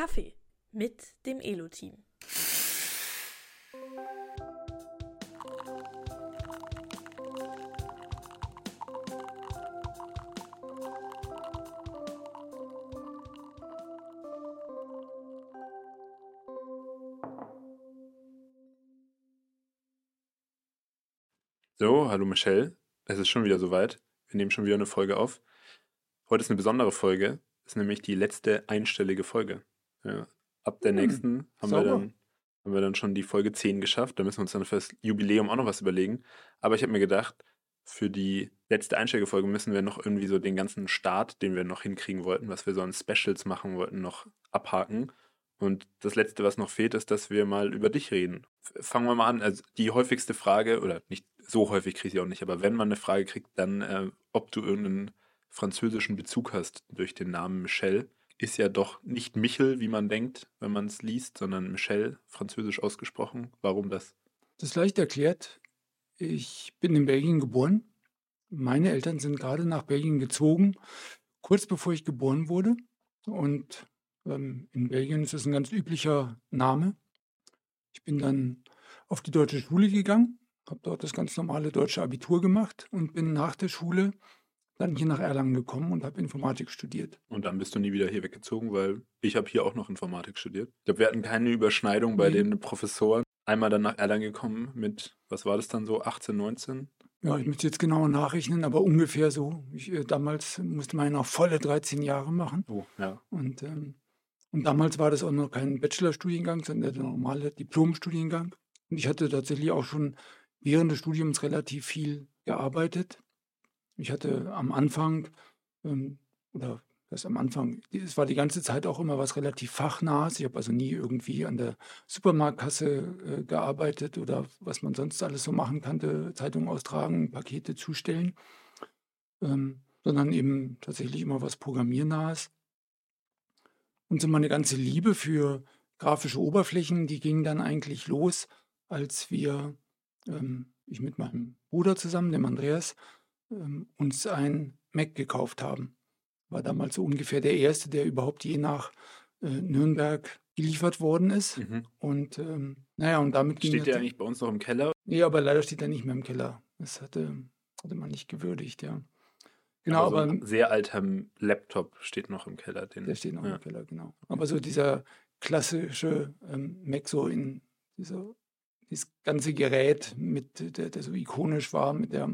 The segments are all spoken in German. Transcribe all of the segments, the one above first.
Kaffee mit dem Elo-Team. So, hallo Michelle. Es ist schon wieder soweit. Wir nehmen schon wieder eine Folge auf. Heute ist eine besondere Folge. Das ist nämlich die letzte einstellige Folge. Ja. Ab der Hm, nächsten haben wir, dann, haben wir dann schon die Folge 10 geschafft. Da müssen wir uns dann fürs Jubiläum auch noch was überlegen. Aber ich habe mir gedacht, für die letzte Einsteigefolge müssen wir noch irgendwie so den ganzen Start, den wir noch hinkriegen wollten, was wir so an Specials machen wollten, noch abhaken. Und das Letzte, was noch fehlt, ist, dass wir mal über dich reden. Fangen wir mal an. Also die häufigste Frage, oder nicht so häufig kriege ich sie auch nicht, aber wenn man eine Frage kriegt, dann, äh, ob du irgendeinen französischen Bezug hast durch den Namen Michel, ist ja doch nicht Michel, wie man denkt, wenn man es liest, sondern Michel, französisch ausgesprochen. Warum das? Das ist leicht erklärt. Ich bin in Belgien geboren. Meine Eltern sind gerade nach Belgien gezogen, kurz bevor ich geboren wurde. Und ähm, in Belgien ist es ein ganz üblicher Name. Ich bin dann auf die deutsche Schule gegangen, habe dort das ganz normale deutsche Abitur gemacht und bin nach der Schule dann hier nach Erlangen gekommen und habe Informatik studiert. Und dann bist du nie wieder hier weggezogen, weil ich habe hier auch noch Informatik studiert. Ich glaube, wir hatten keine Überschneidung bei Nee. den Professoren. Einmal dann nach Erlangen gekommen mit, was war das dann so, 18, 19? Ja, ich müsste jetzt genauer nachrechnen, aber ungefähr so. Ich, äh, damals musste man ja noch volle 13 Jahre machen. Oh, ja. Und, ähm, und damals war das auch noch kein Bachelorstudiengang, sondern der normale Diplomstudiengang. Und ich hatte tatsächlich auch schon während des Studiums relativ viel gearbeitet. Ich hatte am Anfang, ähm, oder das am Anfang, es war die ganze Zeit auch immer was relativ Fachnahes. Ich habe also nie irgendwie an der Supermarktkasse äh, gearbeitet oder was man sonst alles so machen kannte, Zeitung austragen, Pakete zustellen, ähm, sondern eben tatsächlich immer was Programmiernahes. Und so meine ganze Liebe für grafische Oberflächen, die ging dann eigentlich los, als wir, ähm, ich mit meinem Bruder zusammen, dem Andreas, ähm, uns ein Mac gekauft haben. War damals so ungefähr der erste, der überhaupt je nach äh, Nürnberg geliefert worden ist. Mhm. Und ähm, naja, und damit ging Steht der eigentlich bei uns noch im Keller? Nee, aber leider steht er nicht mehr im Keller. Das hatte, hatte man nicht gewürdigt, ja. Genau, aber aber, so ein sehr alter Laptop steht noch im Keller. Den, der steht noch ja. im Keller, genau. Aber so dieser klassische ähm, Mac, so in dieser, dieses ganze Gerät, mit, der, der so ikonisch war, mit der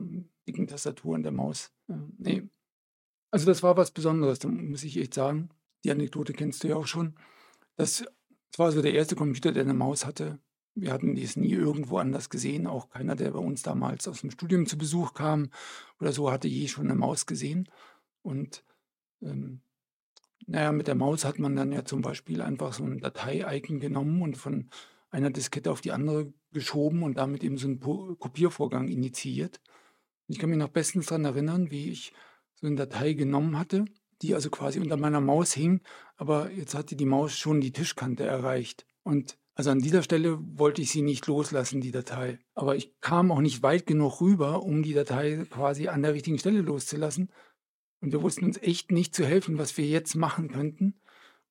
dicken Tastatur und der Maus. Ähm, nee. Also das war was Besonderes, da muss ich echt sagen. Die Anekdote kennst du ja auch schon. Das, das war so der erste Computer, der eine Maus hatte. Wir hatten dies nie irgendwo anders gesehen. Auch keiner, der bei uns damals aus dem Studium zu Besuch kam oder so, hatte je schon eine Maus gesehen. Und ähm, naja, mit der Maus hat man dann ja zum Beispiel einfach so ein Datei-Icon genommen und von einer Diskette auf die andere geschoben und damit eben so einen Kopiervorgang initiiert. Ich kann mich noch bestens daran erinnern, wie ich so eine Datei genommen hatte, die also quasi unter meiner Maus hing, aber jetzt hatte die Maus schon die Tischkante erreicht. Und also an dieser Stelle wollte ich sie nicht loslassen, die Datei. Aber ich kam auch nicht weit genug rüber, um die Datei quasi an der richtigen Stelle loszulassen. Und wir wussten uns echt nicht zu helfen, was wir jetzt machen könnten.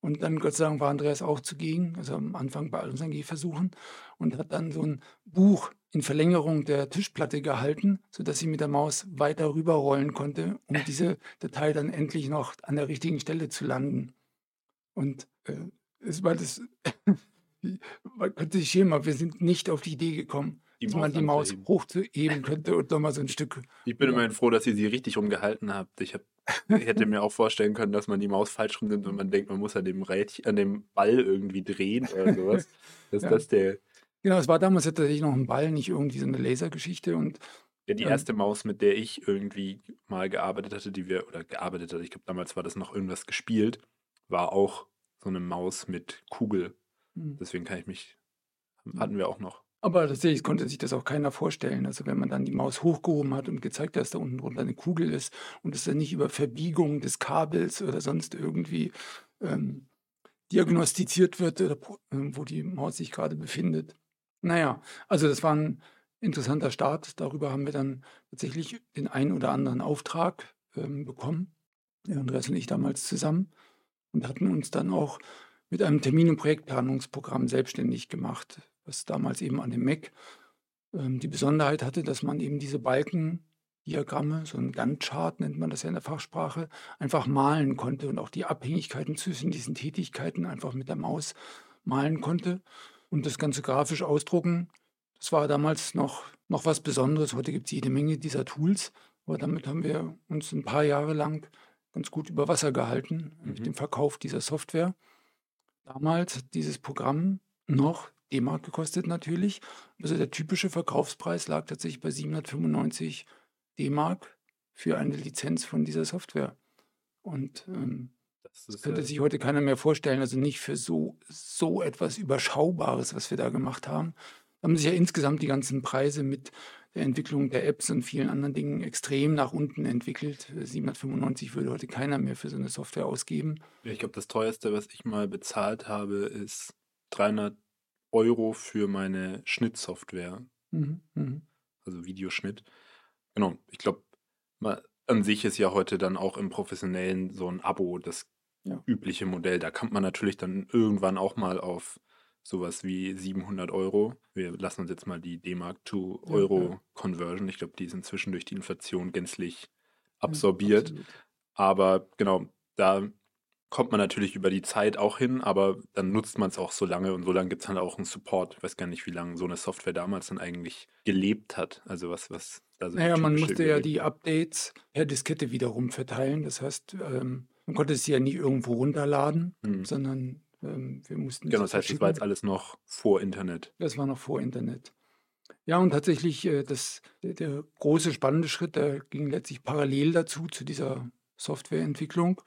Und dann, Gott sei Dank, war Andreas auch zugegen, also am Anfang bei all unseren Gehversuchen, und hat dann so ein Buch in Verlängerung der Tischplatte gehalten, sodass ich mit der Maus weiter rüberrollen konnte, um diese Datei dann endlich noch an der richtigen Stelle zu landen. Und äh, es war das, man könnte sich schämen, aber wir sind nicht auf die Idee gekommen, Die dass man die Maus hochzuheben könnte und nochmal so ein Stück. Ich bin immerhin froh, dass ihr sie richtig rumgehalten habt. Ich, hab, ich hätte mir auch vorstellen können, dass man die Maus falsch rumnimmt und man denkt, man muss an dem, Rädchen, an dem Ball irgendwie drehen oder sowas. Dass Ja. das der, Genau, es war damals ja tatsächlich noch ein Ball, nicht irgendwie so eine Lasergeschichte. Und ja, die Ähm. erste Maus, mit der ich irgendwie mal gearbeitet hatte, die wir, oder gearbeitet hatte, ich glaube, damals war das noch irgendwas gespielt, war auch so eine Maus mit Kugel. hm, Deswegen kann ich mich, Mhm. hatten wir auch noch. Aber tatsächlich konnte sich das auch keiner vorstellen. Also wenn man dann die Maus hochgehoben hat und gezeigt hat, dass da unten drunter eine Kugel ist und es dann nicht über Verbiegung des Kabels oder sonst irgendwie ähm, diagnostiziert wird, oder, äh, wo die Maus sich gerade befindet. Naja, also das war ein interessanter Start. Darüber haben wir dann tatsächlich den einen oder anderen Auftrag ähm, bekommen, der Andreas und ich damals zusammen, und hatten uns dann auch mit einem Termin- und Projektplanungsprogramm selbstständig gemacht, was damals eben an dem Mac ähm, die Besonderheit hatte, dass man eben diese Balkendiagramme, so ein Gantt-Chart nennt man das ja in der Fachsprache, einfach malen konnte und auch die Abhängigkeiten zwischen diesen Tätigkeiten einfach mit der Maus malen konnte und das Ganze grafisch ausdrucken. Das war damals noch, noch was Besonderes. Heute gibt es jede Menge dieser Tools, aber damit haben wir uns ein paar Jahre lang ganz gut über Wasser gehalten mhm. mit dem Verkauf dieser Software. Damals hat dieses Programm noch D-Mark gekostet natürlich. Also der typische Verkaufspreis lag tatsächlich bei 795 D-Mark für eine Lizenz von dieser Software. Und ähm, das, das könnte ja sich heute keiner mehr vorstellen. Also nicht für so, so etwas Überschaubares, was wir da gemacht haben. Da haben sich ja insgesamt die ganzen Preise mit der Entwicklung der Apps und vielen anderen Dingen extrem nach unten entwickelt. 795 würde heute keiner mehr für so eine Software ausgeben. Ich glaube, das teuerste, was ich mal bezahlt habe, ist 300 Euro für meine Schnittsoftware. Mhm, mh. Also Videoschnitt. Genau, ich glaube, an sich ist ja heute dann auch im Professionellen so ein Abo das ja. übliche Modell. Da kommt man natürlich dann irgendwann auch mal auf sowas wie 700 Euro. Wir lassen uns jetzt mal die D-Mark to Euro ja, Conversion. Ich glaube, die ist inzwischen durch die Inflation gänzlich absorbiert. Aber genau, da kommt man natürlich über die Zeit auch hin, aber dann nutzt man es auch so lange und so lange gibt es dann auch einen Support. Ich weiß gar nicht, wie lange so eine Software damals dann eigentlich gelebt hat. Also was, was da so Naja, man musste ja die Updates per Diskette wiederum verteilen. Das heißt, ähm, man konnte sie ja nie irgendwo runterladen, hm. sondern ähm, wir mussten. Genau, das heißt, das war jetzt alles noch vor Internet. Das war noch vor Internet. Ja, und tatsächlich, äh, das, der, der große spannende Schritt, der ging letztlich parallel dazu, zu dieser Softwareentwicklung,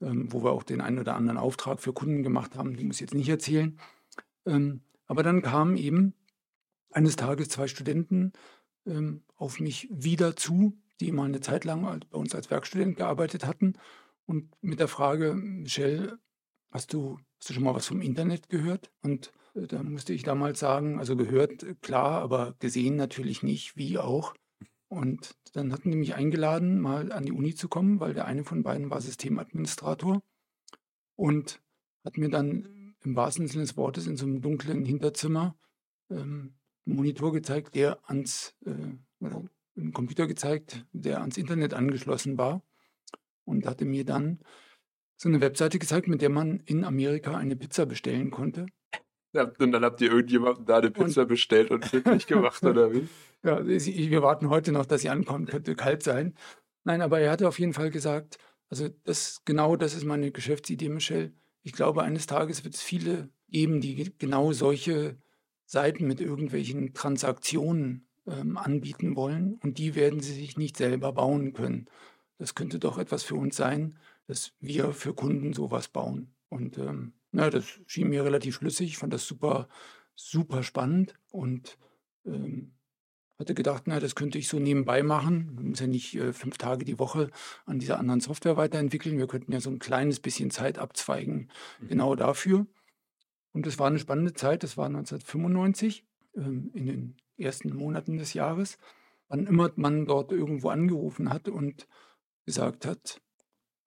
ähm, wo wir auch den einen oder anderen Auftrag für Kunden gemacht haben, die muss ich jetzt nicht erzählen. Ähm, aber dann kamen eben eines Tages zwei Studenten ähm, auf mich wieder zu, die mal eine Zeit lang bei uns als Werkstudent gearbeitet hatten und mit der Frage, Michelle, hast du Hast du schon mal was vom Internet gehört? Und äh, da musste ich damals sagen, also gehört, klar, aber gesehen natürlich nicht, wie auch. Und dann hatten die mich eingeladen, mal an die Uni zu kommen, weil der eine von beiden war Systemadministrator und hat mir dann im wahrsten Sinne des Wortes in so einem dunklen Hinterzimmer ähm, einen Monitor gezeigt, der ans, äh, einen Computer gezeigt, der ans Internet angeschlossen war und hatte mir dann so eine Webseite gezeigt, mit der man in Amerika eine Pizza bestellen konnte. Und dann habt ihr irgendjemandem da eine Pizza und, bestellt und glücklich gemacht, oder wie? Ja, wir warten heute noch, dass sie ankommt, könnte kalt sein. Nein, aber er hatte auf jeden Fall gesagt, also das genau das ist meine Geschäftsidee, Michelle. Ich glaube, eines Tages wird es viele geben, die genau solche Seiten mit irgendwelchen Transaktionen ähm, anbieten wollen und die werden sie sich nicht selber bauen können. Das könnte doch etwas für uns sein, dass wir für Kunden sowas bauen. Und ähm, na, das schien mir relativ schlüssig, fand das super, super spannend und ähm, hatte gedacht, na, das könnte ich so nebenbei machen. Wir müssen ja nicht äh, fünf Tage die Woche an dieser anderen Software weiterentwickeln. Wir könnten ja so ein kleines bisschen Zeit abzweigen, mhm. genau dafür. Und es war eine spannende Zeit, das war 1995, ähm, in den ersten Monaten des Jahres, wann immer man dort irgendwo angerufen hat und gesagt hat,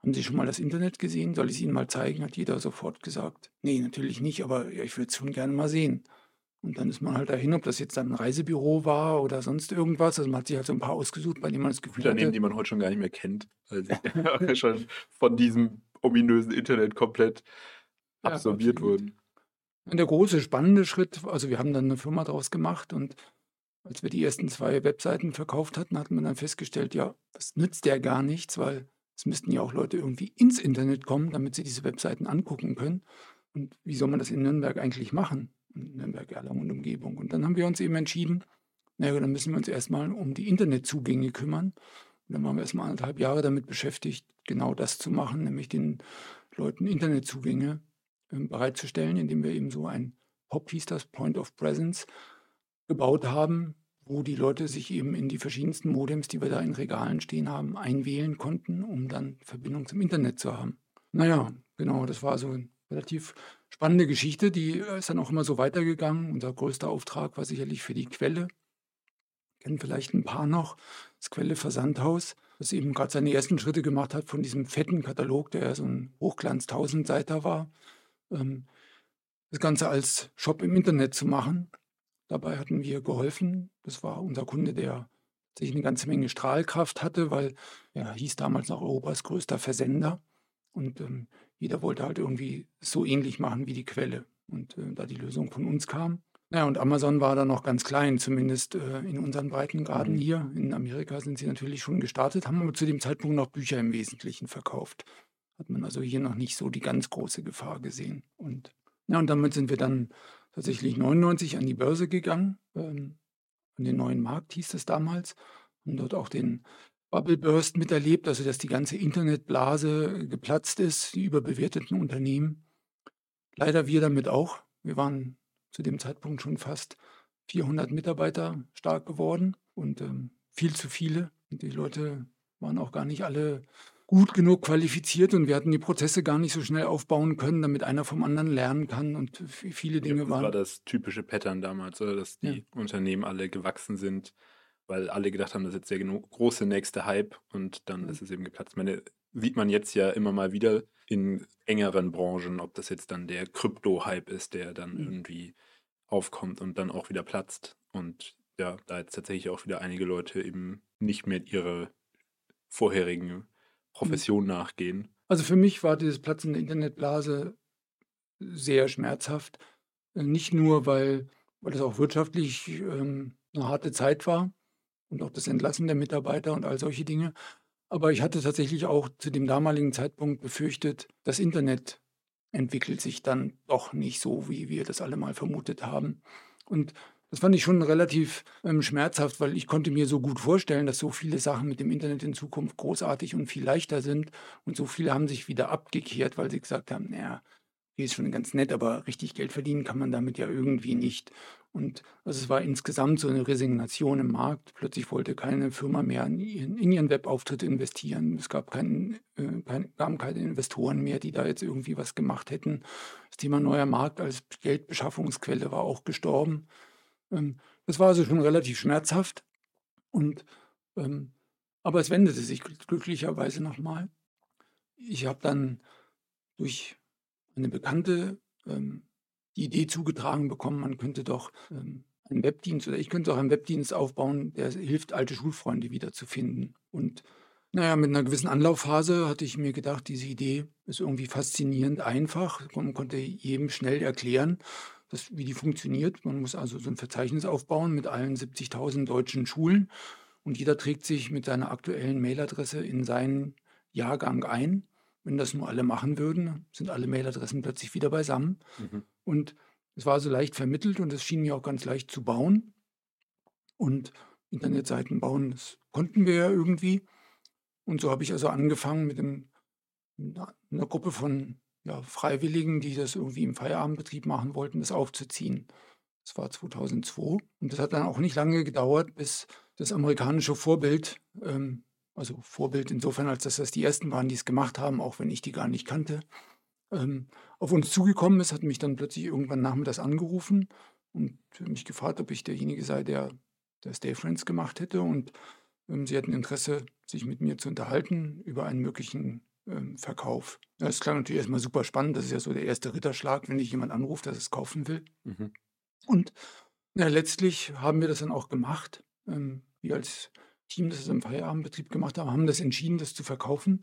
haben Sie schon mal das Internet gesehen? Soll ich es Ihnen mal zeigen? Hat jeder sofort gesagt. Nee, natürlich nicht, aber ja, ich würde es schon gerne mal sehen. Und dann ist man halt dahin, ob das jetzt dann ein Reisebüro war oder sonst irgendwas. Also man hat sich halt so ein paar ausgesucht, bei denen man das Gefühl Unternehmen, hatte. die man heute schon gar nicht mehr kennt, weil sie schon von diesem ominösen Internet komplett ja, absorbiert absolut. wurden. Und der große spannende Schritt, also wir haben dann eine Firma daraus gemacht und als wir die ersten zwei Webseiten verkauft hatten, hat man dann festgestellt, ja, das nützt ja gar nichts, weil es müssten ja auch Leute irgendwie ins Internet kommen, damit sie diese Webseiten angucken können. Und wie soll man das in Nürnberg eigentlich machen? In Nürnberg, Erlangen und Umgebung. Und dann haben wir uns eben entschieden, naja, dann müssen wir uns erstmal um die Internetzugänge kümmern. Und dann waren wir erstmal anderthalb Jahre damit beschäftigt, genau das zu machen, nämlich den Leuten Internetzugänge äh, bereitzustellen, indem wir eben so ein POP hieß das, Point of Presence, gebaut haben, wo die Leute sich eben in die verschiedensten Modems, die wir da in Regalen stehen haben, einwählen konnten, um dann Verbindung zum Internet zu haben. Naja, genau, das war so eine relativ spannende Geschichte, die ist dann auch immer so weitergegangen. Unser größter Auftrag war sicherlich für die Quelle. Kennen vielleicht ein paar noch, das Quelle Versandhaus, das eben gerade seine ersten Schritte gemacht hat von diesem fetten Katalog, der so ein Hochglanz-Tausendseiter war, ähm, das Ganze als Shop im Internet zu machen. Dabei hatten wir geholfen. Das war unser Kunde, der sich eine ganze Menge Strahlkraft hatte, weil er hieß damals noch Europas größter Versender. Und ähm, jeder wollte halt irgendwie so ähnlich machen wie die Quelle. Und äh, da die Lösung von uns kam. Ja, und Amazon war da noch ganz klein, zumindest äh, in unseren Breitengraden Mhm. hier. In Amerika sind sie natürlich schon gestartet, haben aber zu dem Zeitpunkt noch Bücher im Wesentlichen verkauft. Hat man also hier noch nicht so die ganz große Gefahr gesehen. Und ja, und damit sind wir dann tatsächlich 99 an die Börse gegangen, ähm, an den neuen Markt hieß es damals, haben dort auch den Bubble Burst miterlebt, also dass die ganze Internetblase geplatzt ist, die überbewerteten Unternehmen. Leider wir damit auch. Wir waren zu dem Zeitpunkt schon fast 400 Mitarbeiter stark geworden und ähm, viel zu viele. Und die Leute waren auch gar nicht alle gut genug qualifiziert und wir hatten die Prozesse gar nicht so schnell aufbauen können, damit einer vom anderen lernen kann und viele Ja, Dinge das waren. war das typische Pattern damals, oder? Dass die Ja. Unternehmen alle gewachsen sind, weil alle gedacht haben, das ist jetzt der große nächste Hype und dann Ja. ist es eben geplatzt. Meine, sieht man jetzt ja immer mal wieder in engeren Branchen, ob das jetzt dann der Krypto-Hype ist, der dann Mhm. irgendwie aufkommt und dann auch wieder platzt. Und ja, da jetzt tatsächlich auch wieder einige Leute eben nicht mehr ihrer vorherigen Profession nachgehen. Also für mich war dieses Platzen der Internetblase sehr schmerzhaft. Äh, Nicht nur, weil, weil es auch wirtschaftlich ähm, eine harte Zeit war und auch das Entlassen der Mitarbeiter und all solche Dinge. Aber ich hatte tatsächlich auch zu dem damaligen Zeitpunkt befürchtet, das Internet entwickelt sich dann doch nicht so, wie wir das alle mal vermutet haben. Und das fand ich schon relativ ähm, schmerzhaft, weil ich konnte mir so gut vorstellen, dass so viele Sachen mit dem Internet in Zukunft großartig und viel leichter sind. Und so viele haben sich wieder abgekehrt, weil sie gesagt haben, naja, hier ist schon ganz nett, aber richtig Geld verdienen kann man damit ja irgendwie nicht. Und also es war insgesamt so eine Resignation im Markt. Plötzlich wollte keine Firma mehr in ihren, in ihren Webauftritt investieren. Es gab keinen, äh, kein, gaben keine Investoren mehr, die da jetzt irgendwie was gemacht hätten. Das Thema neuer Markt als Geldbeschaffungsquelle war auch gestorben. Ähm, das war also schon relativ schmerzhaft. Und, ähm, aber es wendete sich gl- glücklicherweise nochmal. Ich habe dann durch eine Bekannte ähm, die Idee zugetragen bekommen, man könnte doch ähm, einen Webdienst oder ich könnte auch einen Webdienst aufbauen, der hilft, alte Schulfreunde wiederzufinden. Und naja, mit einer gewissen Anlaufphase hatte ich mir gedacht, diese Idee ist irgendwie faszinierend einfach. Man konnte jedem schnell erklären, dass, wie die funktioniert. Man muss also so ein Verzeichnis aufbauen mit allen 70.000 deutschen Schulen und jeder trägt sich mit seiner aktuellen Mailadresse in seinen Jahrgang ein. Wenn das nur alle machen würden, sind alle Mailadressen plötzlich wieder beisammen. Mhm. Und es war so leicht vermittelt und es schien mir auch ganz leicht zu bauen. Und Internetseiten bauen, das konnten wir ja irgendwie. Und so habe ich also angefangen mit einer einer Gruppe von ja, Freiwilligen, die das irgendwie im Feierabendbetrieb machen wollten, das aufzuziehen. Das war 2002. Und das hat dann auch nicht lange gedauert, bis das amerikanische Vorbild, ähm, also Vorbild insofern, als dass das die ersten waren, die es gemacht haben, auch wenn ich die gar nicht kannte, ähm, auf uns zugekommen ist, hat mich dann plötzlich irgendwann nachmittags angerufen und mich gefragt, ob ich derjenige sei, der der Stay Friends gemacht hätte. Und ähm, sie hatten Interesse, sich mit mir zu unterhalten über einen möglichen ähm, Verkauf. Das klang natürlich erstmal super spannend. Das ist ja so der erste Ritterschlag, wenn dich jemand anruft, dass es kaufen will. Mhm. Und ja, letztlich haben wir das dann auch gemacht. Ähm, wir als Team, das es im Feierabendbetrieb gemacht haben, haben das entschieden, das zu verkaufen.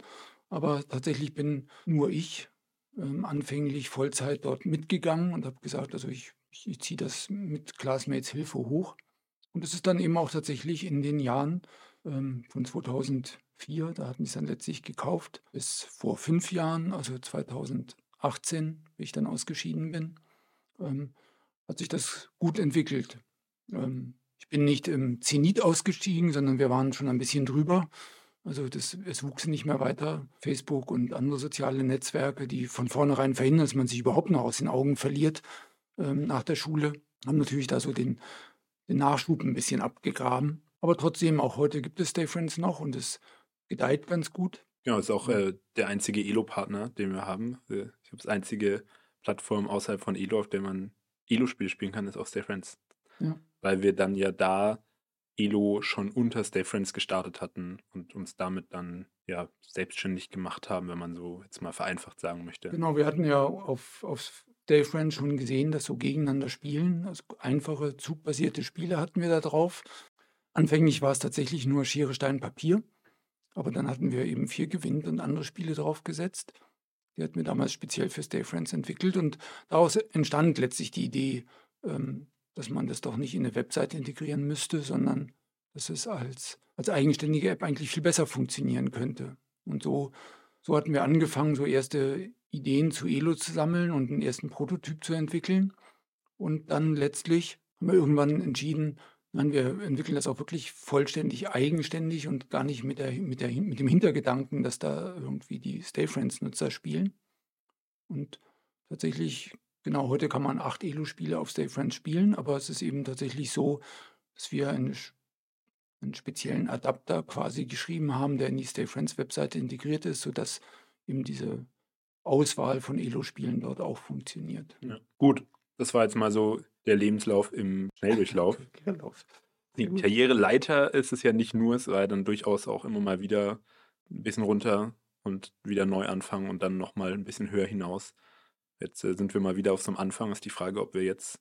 Aber tatsächlich bin nur ich ähm, anfänglich Vollzeit dort mitgegangen und habe gesagt, also ich, ich, ich ziehe das mit Classmates Hilfe hoch. Und es ist dann eben auch tatsächlich in den Jahren ähm, von 2004, da hatten sie es dann letztlich gekauft, bis vor fünf Jahren, also 2018, wie ich dann ausgeschieden bin, ähm, hat sich das gut entwickelt. Ähm, ich bin nicht im Zenit ausgestiegen, sondern wir waren schon ein bisschen drüber. Also das, es wuchs nicht mehr weiter. Facebook und andere soziale Netzwerke, die von vornherein verhindern, dass man sich überhaupt noch aus den Augen verliert ähm, nach der Schule, haben natürlich da so den, den Nachschub ein bisschen abgegraben. Aber trotzdem, auch heute gibt es Stay Friends noch und es gedeiht ganz gut. Genau, ist auch äh, der einzige Elo-Partner, den wir haben. Äh, Ich glaube, das einzige Plattform außerhalb von Elo, auf der man Elo-Spiele spielen kann, ist auch Stay Friends. Ja. Weil wir dann ja da Elo schon unter Stay Friends gestartet hatten und uns damit dann ja selbstständig gemacht haben, wenn man so jetzt mal vereinfacht sagen möchte. Genau, wir hatten ja auf, auf Stay Friends schon gesehen, dass so gegeneinander spielen, also einfache zugbasierte Spiele hatten wir da drauf. Anfänglich war es tatsächlich nur Schere, Stein, Papier, aber dann hatten wir eben vier Gewinn und andere Spiele draufgesetzt. Die hatten wir damals speziell für Stay Friends entwickelt und daraus entstand letztlich die Idee, ähm, dass man das doch nicht in eine Webseite integrieren müsste, sondern dass es als, als eigenständige App eigentlich viel besser funktionieren könnte. Und so, so hatten wir angefangen, so erste Ideen zu Elo zu sammeln und einen ersten Prototyp zu entwickeln. Und dann letztlich haben wir irgendwann entschieden, nein, wir entwickeln das auch wirklich vollständig eigenständig und gar nicht mit, der, mit, der, mit dem Hintergedanken, dass da irgendwie die Stay Friends-Nutzer spielen. Und tatsächlich Genau, heute kann man acht Elo-Spiele auf Stay Friends spielen, aber es ist eben tatsächlich so, dass wir eine, einen speziellen Adapter quasi geschrieben haben, der in die Stay Friends Webseite integriert ist, sodass eben diese Auswahl von Elo-Spielen dort auch funktioniert. Ja. Gut, das war jetzt mal so der Lebenslauf im Schnelldurchlauf. Die Karriereleiter ist es ja nicht nur, es war ja dann durchaus auch immer mal wieder ein bisschen runter und wieder neu anfangen und dann nochmal ein bisschen höher hinaus. Jetzt äh, sind wir mal wieder auf so einem Anfang. Ist die Frage, ob wir jetzt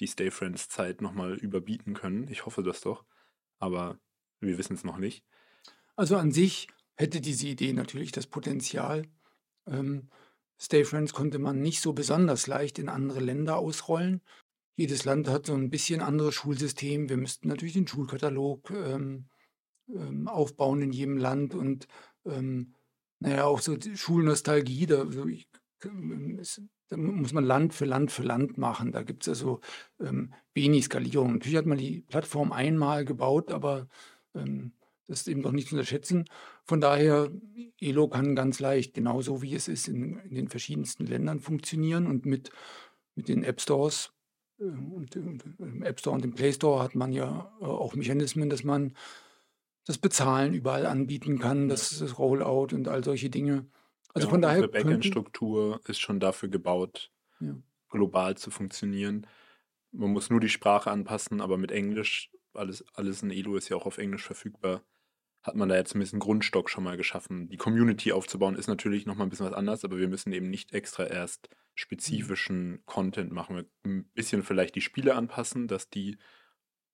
die Stay Friends Zeit nochmal überbieten können. Ich hoffe das doch. Aber wir wissen es noch nicht. Also an sich hätte diese Idee natürlich das Potenzial. Ähm, Stay Friends konnte man nicht so besonders leicht in andere Länder ausrollen. Jedes Land hat so ein bisschen anderes Schulsystem. Wir müssten natürlich den Schulkatalog ähm, ähm, aufbauen in jedem Land und ähm, naja, auch so Schulnostalgie. Da, also ich da muss man Land für Land für Land machen. Da gibt es also ähm, wenig Skalierung. Natürlich hat man die Plattform einmal gebaut, aber ähm, das ist eben doch nicht zu unterschätzen. Von daher, Elo kann ganz leicht, genauso wie es ist, in, in den verschiedensten Ländern funktionieren. Und mit, mit den App Stores und, und, im App Store und im Play Store hat man ja äh, auch Mechanismen, dass man das Bezahlen überall anbieten kann, das, das Rollout und all solche Dinge. Also ja, von daher. Unsere Backend-Struktur ist schon dafür gebaut, ja. global zu funktionieren. Man muss nur die Sprache anpassen, aber mit Englisch, alles, alles in Elo ist ja auch auf Englisch verfügbar, hat man da jetzt ein bisschen Grundstock schon mal geschaffen. Die Community aufzubauen ist natürlich nochmal ein bisschen was anderes, aber wir müssen eben nicht extra erst mhm. spezifischen Content machen. Wir ein bisschen vielleicht die Spiele anpassen, dass die,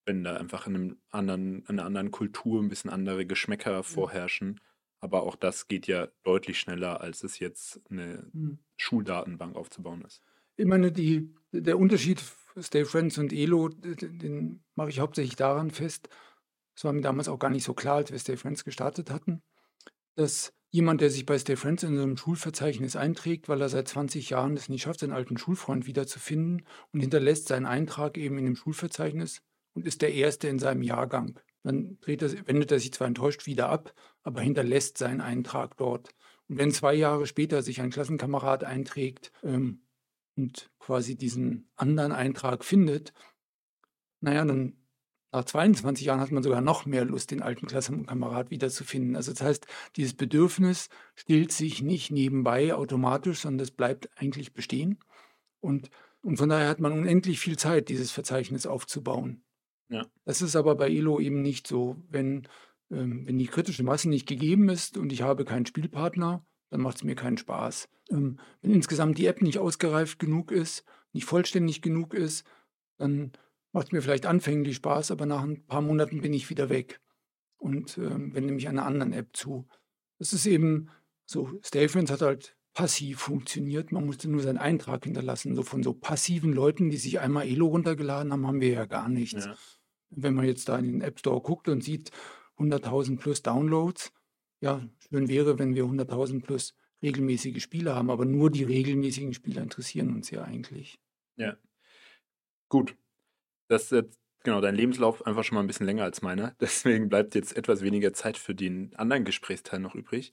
wenn da einfach in, einem anderen, in einer anderen Kultur ein bisschen andere Geschmäcker vorherrschen, aber auch das geht ja deutlich schneller, als es jetzt eine hm. Schuldatenbank aufzubauen ist. Ich meine, die, der Unterschied Stay Friends und Elo, den mache ich hauptsächlich daran fest, das war mir damals auch gar nicht so klar, als wir Stay Friends gestartet hatten, dass jemand, der sich bei Stay Friends in so einem Schulverzeichnis einträgt, weil er seit 20 Jahren es nicht schafft, seinen alten Schulfreund wiederzufinden und hinterlässt seinen Eintrag eben in dem Schulverzeichnis und ist der Erste in seinem Jahrgang. Dann er, wendet er sich zwar enttäuscht wieder ab, aber hinterlässt seinen Eintrag dort. Und wenn zwei Jahre später sich ein Klassenkamerad einträgt ähm, und quasi diesen anderen Eintrag findet, naja, dann nach 22 Jahren hat man sogar noch mehr Lust, den alten Klassenkamerad wiederzufinden. Also das heißt, dieses Bedürfnis stillt sich nicht nebenbei automatisch, sondern das bleibt eigentlich bestehen. Und, und von daher hat man unendlich viel Zeit, dieses Verzeichnis aufzubauen. Ja. Das ist aber bei Elo eben nicht so. Wenn, ähm, wenn die kritische Masse nicht gegeben ist und ich habe keinen Spielpartner, dann macht es mir keinen Spaß. Ähm, wenn insgesamt die App nicht ausgereift genug ist, nicht vollständig genug ist, dann macht mir vielleicht anfänglich Spaß, aber nach ein paar Monaten bin ich wieder weg und ähm, wende mich einer anderen App zu. Das ist eben so, Stayfriends hat halt passiv funktioniert. Man musste nur seinen Eintrag hinterlassen. So von so passiven Leuten, die sich einmal Elo runtergeladen haben, haben wir ja gar nichts. Ja wenn man jetzt da in den App Store guckt und sieht 100.000 plus Downloads, ja, schön wäre, wenn wir 100.000 plus regelmäßige Spiele haben, aber nur die regelmäßigen Spiele interessieren uns ja eigentlich. Ja. Gut. Das ist jetzt, genau, dein Lebenslauf einfach schon mal ein bisschen länger als meiner. Deswegen bleibt jetzt etwas weniger Zeit für den anderen Gesprächsteil noch übrig.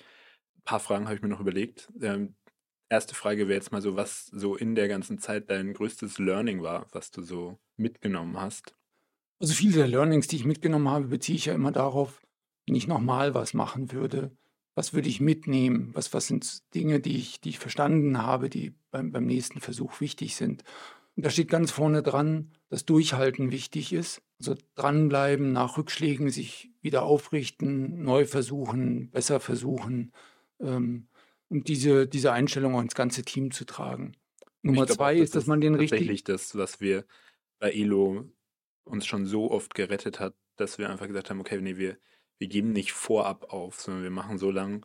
Ein paar Fragen habe ich mir noch überlegt. Ähm, erste Frage wäre jetzt mal so, was so in der ganzen Zeit dein größtes Learning war, was du so mitgenommen hast. Also viele der Learnings, die ich mitgenommen habe, beziehe ich ja immer darauf, wenn ich nochmal was machen würde, was würde ich mitnehmen? Was, was sind Dinge, die ich, die ich verstanden habe, die beim, beim nächsten Versuch wichtig sind? Und da steht ganz vorne dran, dass Durchhalten wichtig ist. Also dranbleiben, nach Rückschlägen sich wieder aufrichten, neu versuchen, besser versuchen ähm, und diese, diese Einstellung auch ins ganze Team zu tragen. Nummer glaub, zwei ist, dass man den richtig. Tatsächlich das, was wir bei Elo uns schon so oft gerettet hat, dass wir einfach gesagt haben, okay, nee, wir, wir geben nicht vorab auf, sondern wir machen so lange,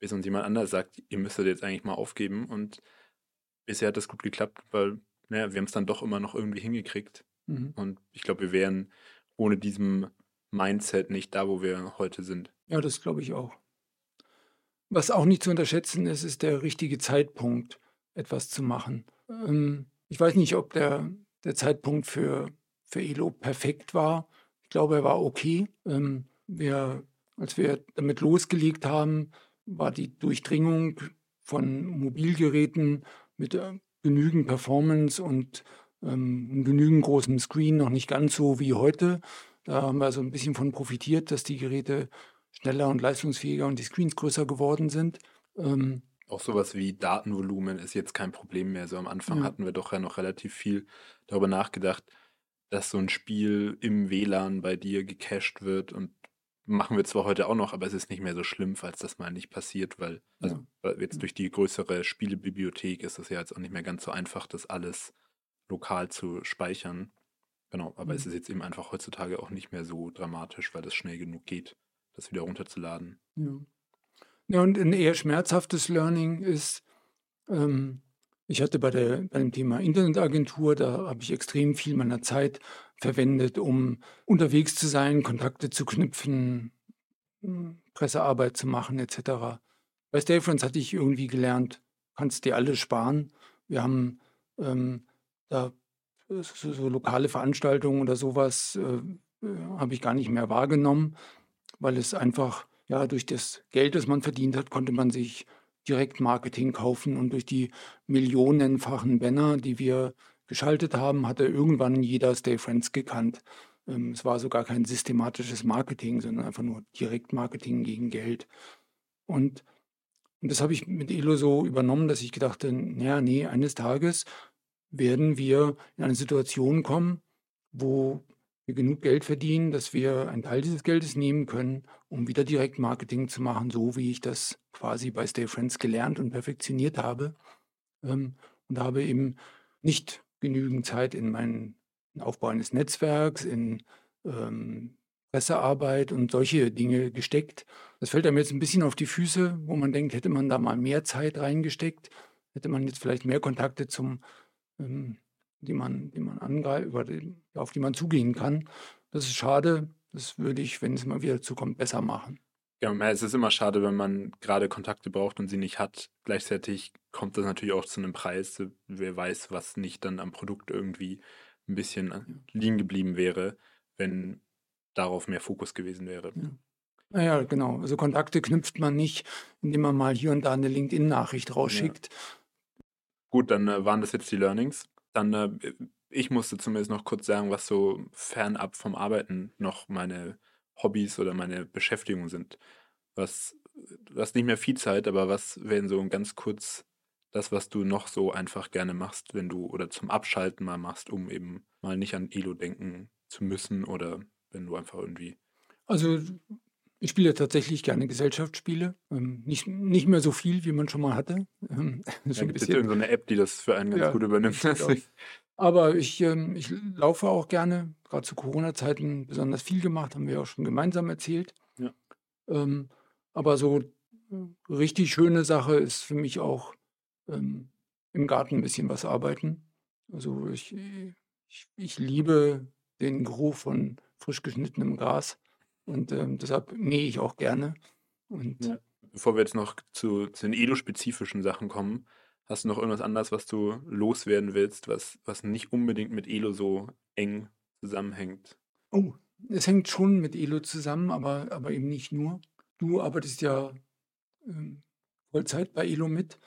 bis uns jemand anders sagt, ihr müsstet jetzt eigentlich mal aufgeben. Und bisher hat das gut geklappt, weil naja, wir haben es dann doch immer noch irgendwie hingekriegt. Mhm. Und ich glaube, wir wären ohne diesem Mindset nicht da, wo wir heute sind. Ja, das glaube ich auch. Was auch nicht zu unterschätzen ist, ist der richtige Zeitpunkt, etwas zu machen. Ähm, ich weiß nicht, ob der, der Zeitpunkt für, für Elo perfekt war. Ich glaube, er war okay. Ähm, wir, als wir damit losgelegt haben, war die Durchdringung von Mobilgeräten mit äh, genügend Performance und ähm, genügend großen Screen noch nicht ganz so wie heute. Da haben wir so ein bisschen von profitiert, dass die Geräte schneller und leistungsfähiger und die Screens größer geworden sind. Ähm, auch sowas wie Datenvolumen ist jetzt kein Problem mehr. So am Anfang Ja. hatten wir doch ja noch relativ viel darüber nachgedacht, dass so ein Spiel im WLAN bei dir gecached wird und machen wir zwar heute auch noch, aber es ist nicht mehr so schlimm, falls das mal nicht passiert, weil also Ja. jetzt durch die größere Spielebibliothek ist es ja jetzt auch nicht mehr ganz so einfach, das alles lokal zu speichern. Genau, aber es Mhm. ist jetzt eben einfach heutzutage auch nicht mehr so dramatisch, weil das schnell genug geht, das wieder runterzuladen. Ja. ja, und ein eher schmerzhaftes Learning ist, ähm, ich hatte bei, der, bei dem Thema Internetagentur, da habe ich extrem viel meiner Zeit verwendet, um unterwegs zu sein, Kontakte zu knüpfen, m, Pressearbeit zu machen, etc. Bei Stay Friends hatte ich irgendwie gelernt, kannst dir alles sparen. Wir haben ähm, da so, so lokale Veranstaltungen oder sowas äh, äh, habe ich gar nicht mehr wahrgenommen, weil es einfach, ja, durch das Geld, das man verdient hat, konnte man sich Direktmarketing kaufen und durch die millionenfachen Banner, die wir geschaltet haben, hatte irgendwann jeder Stay Friends gekannt. Ähm, es war sogar kein systematisches Marketing, sondern einfach nur Direktmarketing gegen Geld. Und, und das habe ich mit Elo so übernommen, dass ich gedacht naja, nee, eines Tages werden wir in eine Situation kommen, wo wir genug Geld verdienen, dass wir einen Teil dieses Geldes nehmen können, um wieder Direktmarketing zu machen, so wie ich das quasi bei Stay Friends gelernt und perfektioniert habe. Ähm, und habe eben nicht genügend Zeit in meinen Aufbau eines Netzwerks, in ähm, Pressearbeit und solche Dinge gesteckt. Das fällt einem jetzt ein bisschen auf die Füße, wo man denkt, hätte man da mal mehr Zeit reingesteckt, hätte man jetzt vielleicht mehr Kontakte zum ähm, die man, die man angreift, auf die man zugehen kann. Das ist schade. Das würde ich, wenn es mal wieder dazu kommt, besser machen. Ja, es ist immer schade, wenn man gerade Kontakte braucht und sie nicht hat. Gleichzeitig kommt das natürlich auch zu einem Preis. Wer weiß, was nicht dann am Produkt irgendwie ein bisschen äh, liegen geblieben wäre, wenn darauf mehr Fokus gewesen wäre. Ja. Naja, genau. Also Kontakte knüpft man nicht, indem man mal hier und da eine LinkedIn-Nachricht rausschickt. Gut, dann äh, waren das jetzt die Learnings. Dann, äh, ich musste zumindest noch kurz sagen, was so fernab vom Arbeiten noch meine Hobbys oder meine Beschäftigungen sind. Was, du hast nicht mehr viel Zeit, aber was wären so ganz kurz das, was du noch so einfach gerne machst, wenn du oder zum Abschalten mal machst, um eben mal nicht an Elo denken zu müssen oder wenn du einfach irgendwie. Also ich spiele tatsächlich gerne Gesellschaftsspiele. Ähm, nicht, nicht mehr so viel, wie man schon mal hatte. Ähm, ein gibt es irgendeine App, die das für einen ganz Ja, gut übernimmt. Aber ich, ähm, ich laufe auch gerne, gerade zu Corona-Zeiten besonders viel gemacht, haben wir auch schon gemeinsam erzählt. Ja. Ähm, aber so äh, richtig schöne Sache ist für mich auch ähm, im Garten ein bisschen was arbeiten. Also ich, ich, ich liebe den Geruch von frisch geschnittenem Gras und ähm, deshalb mähe ich auch gerne. Und Ja. Bevor wir jetzt noch zu, zu den Elo-spezifischen Sachen kommen, hast du noch irgendwas anderes, was du loswerden willst, was, was nicht unbedingt mit Elo so eng zusammenhängt? Oh, es hängt schon mit Elo zusammen, aber, aber eben nicht nur. Du arbeitest ja ähm, Vollzeit bei Elo mit,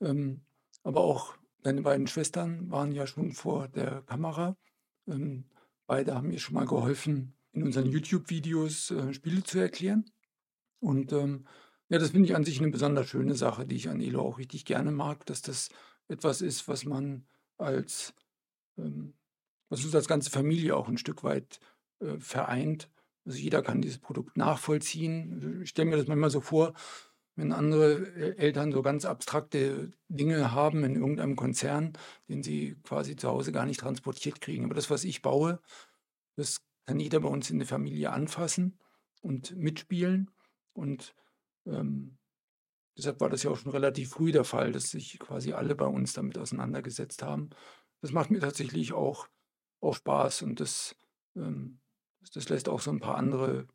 ähm, aber auch deine beiden Schwestern waren ja schon vor der Kamera. Ähm, beide haben mir schon mal geholfen, in unseren YouTube-Videos äh, Spiele zu erklären. Und ähm, ja, das finde ich an sich eine besonders schöne Sache, die ich an Elo auch richtig gerne mag, dass das etwas ist, was man als, ähm, was uns als ganze Familie auch ein Stück weit äh, vereint. Also jeder kann dieses Produkt nachvollziehen. Ich stelle mir das manchmal so vor, wenn andere äh, Eltern so ganz abstrakte Dinge haben in irgendeinem Konzern, den sie quasi zu Hause gar nicht transportiert kriegen. Aber das, was ich baue, das kann jeder bei uns in der Familie anfassen und mitspielen. Und ähm, deshalb war das ja auch schon relativ früh der Fall, dass sich quasi alle bei uns damit auseinandergesetzt haben. Das macht mir tatsächlich auch, auch Spaß und das, ähm, das lässt auch so ein paar andere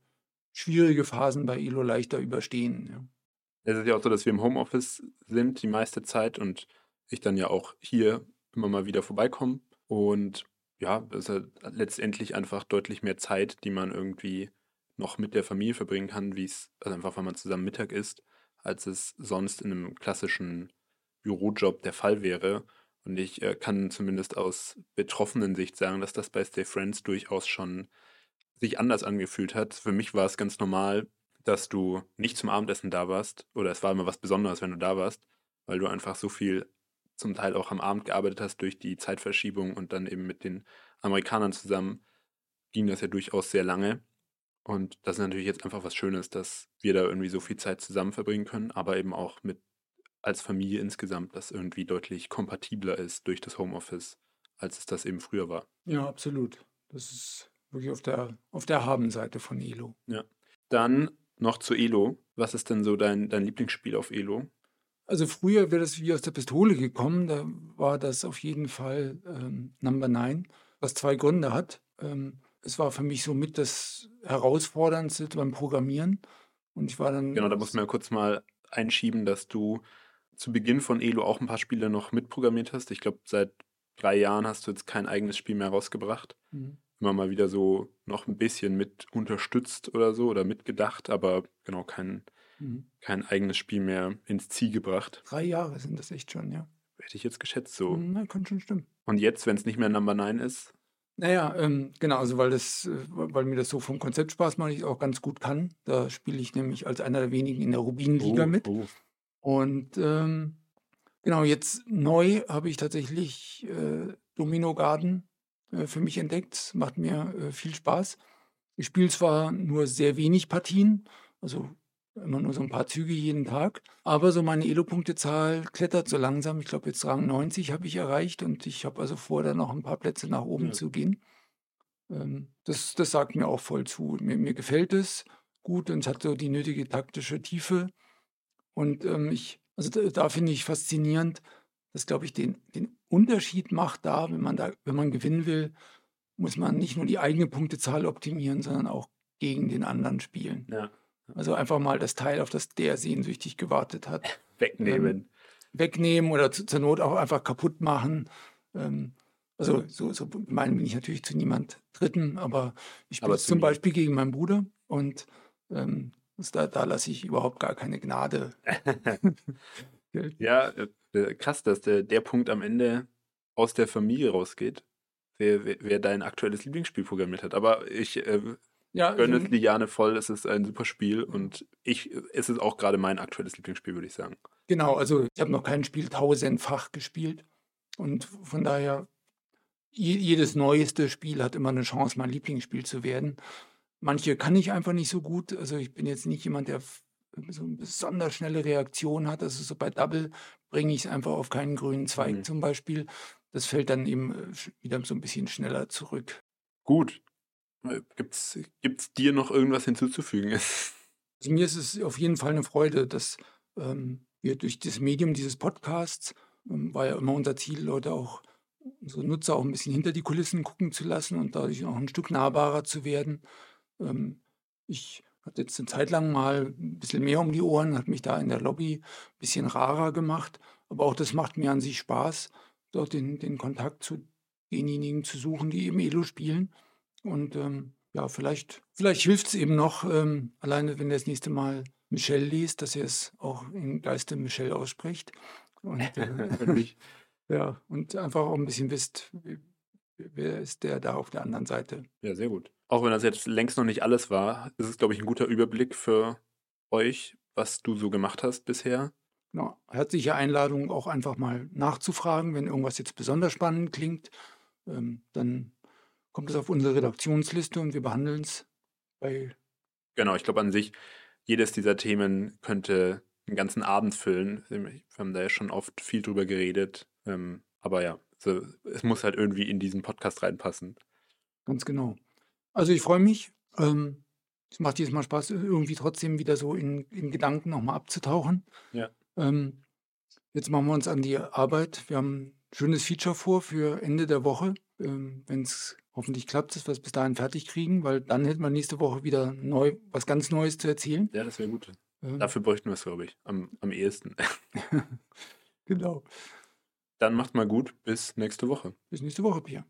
schwierige Phasen bei Elo leichter überstehen. Ja. Es ist ja auch so, dass wir im Homeoffice sind die meiste Zeit und ich dann ja auch hier immer mal wieder vorbeikomme. Und ja, es ist letztendlich einfach deutlich mehr Zeit, die man irgendwie noch mit der Familie verbringen kann, wie es, also einfach, wenn man zusammen Mittag isst, als es sonst in einem klassischen Bürojob der Fall wäre. Und ich äh, kann zumindest aus betroffenen Sicht sagen, dass das bei Stay Friends durchaus schon sich anders angefühlt hat. Für mich war es ganz normal, dass du nicht zum Abendessen da warst, oder es war immer was Besonderes, wenn du da warst, weil du einfach so viel zum Teil auch am Abend gearbeitet hast durch die Zeitverschiebung und dann eben mit den Amerikanern zusammen ging das ja durchaus sehr lange. Und das ist natürlich jetzt einfach was Schönes, dass wir da irgendwie so viel Zeit zusammen verbringen können, aber eben auch mit als Familie insgesamt, das irgendwie deutlich kompatibler ist durch das Homeoffice, als es das eben früher war. Ja, absolut. Das ist wirklich auf der, auf der Habenseite von Elo. Ja. Dann noch zu Elo. Was ist denn so dein, dein Lieblingsspiel auf Elo? Also früher wäre das wie aus der Pistole gekommen. Da war das auf jeden Fall ähm, Number 9, was zwei Gründe hat. Ähm, es war für mich so mit das Herausforderndste beim Programmieren. Und ich war dann. Genau, da muss man ja kurz mal einschieben, dass du zu Beginn von Elo auch ein paar Spiele noch mitprogrammiert hast. Ich glaube, seit drei Jahren hast du jetzt kein eigenes Spiel mehr rausgebracht. Mhm. Immer mal wieder so noch ein bisschen mit unterstützt oder so oder mitgedacht, aber genau kein, mhm. kein eigenes Spiel mehr ins Ziel gebracht. Drei Jahre sind das echt schon, ja. Hätte ich jetzt geschätzt so. Mhm, na, kann schon stimmen. Und jetzt, wenn es nicht mehr Number 9 ist? Naja, ähm, genau, also weil das, äh, weil mir das so vom Konzept Spaß macht, ich auch ganz gut kann. Da spiele ich nämlich als einer der wenigen in der Rubinliga oh, mit. Oh. Und ähm, genau, jetzt neu habe ich tatsächlich äh, Domino Garden äh, für mich entdeckt. Macht mir äh, viel Spaß. Ich spiele zwar nur sehr wenig Partien, also immer nur so ein paar Züge jeden Tag. Aber so meine Elo-Punktezahl klettert so langsam. Ich glaube, jetzt Rang 90 habe ich erreicht und ich habe also vor, da noch ein paar Plätze nach oben ja. zu gehen. Ähm, das, das sagt mir auch voll zu. Mir, mir gefällt es gut und es hat so die nötige taktische Tiefe. Und ähm, ich, also da, da finde ich faszinierend, dass, glaube ich, den, den Unterschied macht da, wenn man da, wenn man gewinnen will, muss man nicht nur die eigene Punktezahl optimieren, sondern auch gegen den anderen spielen. Ja. Also einfach mal das Teil, auf das der sehnsüchtig gewartet hat. Wegnehmen. Ähm, wegnehmen oder zu, zur Not auch einfach kaputt machen. Ähm, also so, so gemein bin ich natürlich zu niemand Dritten, aber ich spiele zum Beispiel gegen meinen Bruder und ähm, da, da lasse ich überhaupt gar keine Gnade. ja, äh, krass, dass der, der Punkt am Ende aus der Familie rausgeht, wer, wer, wer dein aktuelles Lieblingsspiel programmiert hat. Aber ich äh, ja, gönne es Liane voll, es ist ein super Spiel und ich, es ist auch gerade mein aktuelles Lieblingsspiel, würde ich sagen. Genau, also ich habe noch kein Spiel tausendfach gespielt und von daher, jedes neueste Spiel hat immer eine Chance, mein Lieblingsspiel zu werden. Manche kann ich einfach nicht so gut, also ich bin jetzt nicht jemand, der so eine besonders schnelle Reaktion hat. Also so bei Double bringe ich es einfach auf keinen grünen Zweig mhm. zum Beispiel. Das fällt dann eben äh, wieder so ein bisschen schneller zurück. Gut, Gibt es dir noch irgendwas hinzuzufügen? Also mir ist es auf jeden Fall eine Freude, dass ähm, wir durch das Medium dieses Podcasts, ähm, war ja immer unser Ziel, Leute auch, unsere Nutzer auch ein bisschen hinter die Kulissen gucken zu lassen und dadurch auch ein Stück nahbarer zu werden. Ähm, ich hatte jetzt eine Zeit lang mal ein bisschen mehr um die Ohren, hat mich da in der Lobby ein bisschen rarer gemacht, aber auch das macht mir an sich Spaß, dort den, den Kontakt zu denjenigen zu suchen, die eben Elo spielen und ähm, ja, vielleicht, vielleicht hilft es eben noch, ähm, alleine wenn er das nächste Mal Michelle liest, dass er es auch im Geiste Michelle ausspricht. Und, äh, ja, und einfach auch ein bisschen wisst, wer ist der da auf der anderen Seite. Ja, sehr gut. Auch wenn das jetzt längst noch nicht alles war, ist es, glaube ich, ein guter Überblick für euch, was du so gemacht hast bisher. Genau. Herzliche Einladung, auch einfach mal nachzufragen, wenn irgendwas jetzt besonders spannend klingt. Ähm, dann kommt es auf unsere Redaktionsliste und wir behandeln es bei. Genau, ich glaube an sich, jedes dieser Themen könnte einen ganzen Abend füllen. Wir haben da ja schon oft viel drüber geredet. Ähm, aber ja, also es muss halt irgendwie in diesen Podcast reinpassen. Ganz genau. Also ich freue mich. Ähm, es macht jedes Mal Spaß, irgendwie trotzdem wieder so in, in Gedanken nochmal abzutauchen. Ja. Ähm, jetzt machen wir uns an die Arbeit. Wir haben ein schönes Feature vor für Ende der Woche. Ähm, Wenn es hoffentlich klappt, dass wir es bis dahin fertig kriegen, weil dann hätten wir nächste Woche wieder neu, was ganz Neues zu erzählen. Ja, das wäre gut. Ähm, Dafür bräuchten wir es, glaube ich, am, am ehesten. genau. Dann macht mal gut. Bis nächste Woche. Bis nächste Woche, Pia.